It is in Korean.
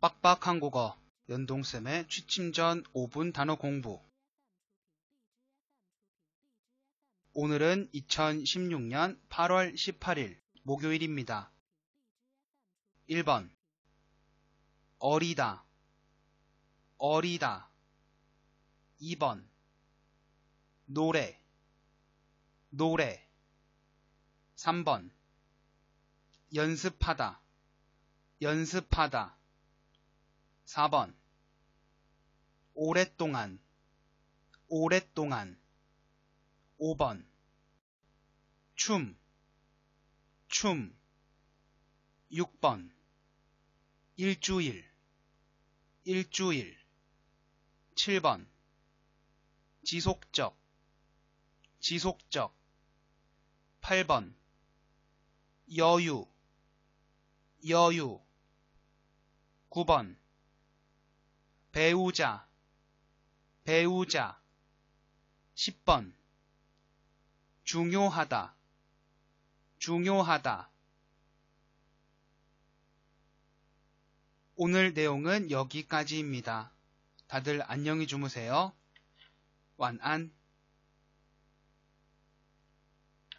빡빡한 국어. 연동쌤의 취침 전 5분 단어 공부. 오늘은 2016년 8월 18일 목요일입니다. 1번. 어리다. 어리다. 2번. 노래. 노래. 3번. 연습하다. 연습하다 4번. 오랫동안 오랫동안. 5번. 춤, 춤. 6번. 일주일, 일주일. 7번. 지속적, 지속적. 8번. 여유, 여유. 9번 배우자 배우자 10번 중요하다 중요하다 오늘 내용은 여기까지입니다. 다들 안녕히 주무세요. 완안